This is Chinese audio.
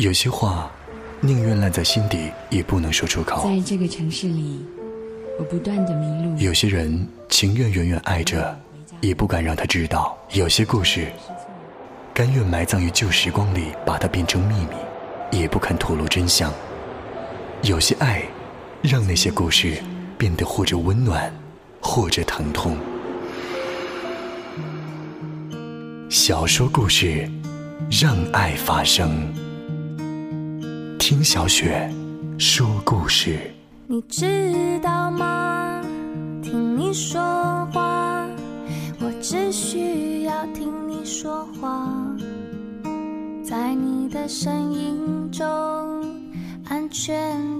有些话，宁愿烂在心底，也不能说出口。在这个城市里，我不断的迷路。有些人情愿远远爱着，也不敢让他知道。有些故事，甘愿埋葬于旧时光里，把它变成秘密，也不肯吐露真相。有些爱，让那些故事变得或者温暖，或者疼痛。小说故事，让爱发生。听小雪说故事。你知道吗？听你说话，我只需要听你说话，在你的声音中，安全。